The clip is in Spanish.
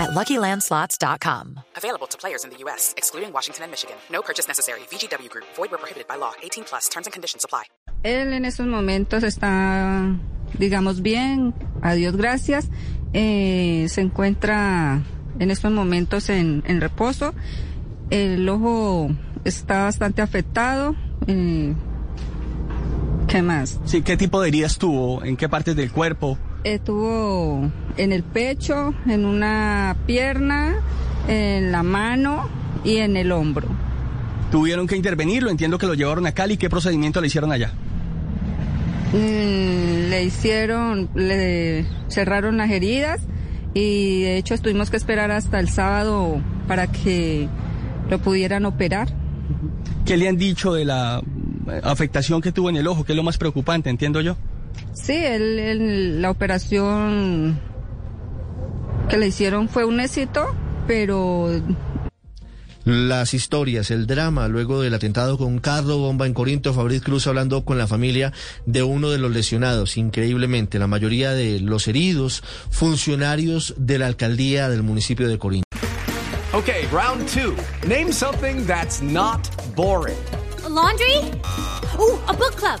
at LuckyLandSlots.com. Available to players in the U.S., excluding Washington and Michigan. No purchase necessary. VGW Group. Void where prohibited by law. 18 plus. Terms and conditions apply. Él en estos momentos está, digamos, bien, a Dios gracias. Eh, se encuentra en estos momentos en, en reposo. El ojo está bastante afectado. Eh, ¿Qué más? Sí, ¿qué tipo de heridas tuvo? ¿En qué partes del cuerpo? Estuvo en el pecho, en una pierna, en la mano y en el hombro. Tuvieron que intervenirlo, entiendo que lo llevaron a Cali. ¿Qué procedimiento le hicieron allá? Mm, le hicieron, le cerraron las heridas y de hecho tuvimos que esperar hasta el sábado para que lo pudieran operar. ¿Qué le han dicho de la afectación que tuvo en el ojo? ¿Qué es lo más preocupante, entiendo yo? Sí, él, él- la operación que le hicieron fue un éxito, pero Las historias, el drama luego del atentado con carro bomba en Corinto, Fabriz Cruz hablando con la familia de uno de los lesionados. Increíblemente, la mayoría de los heridos, funcionarios de la alcaldía del municipio de Corinto. Okay, round two. Name something that's not boring. A laundry? Ooh, a book club.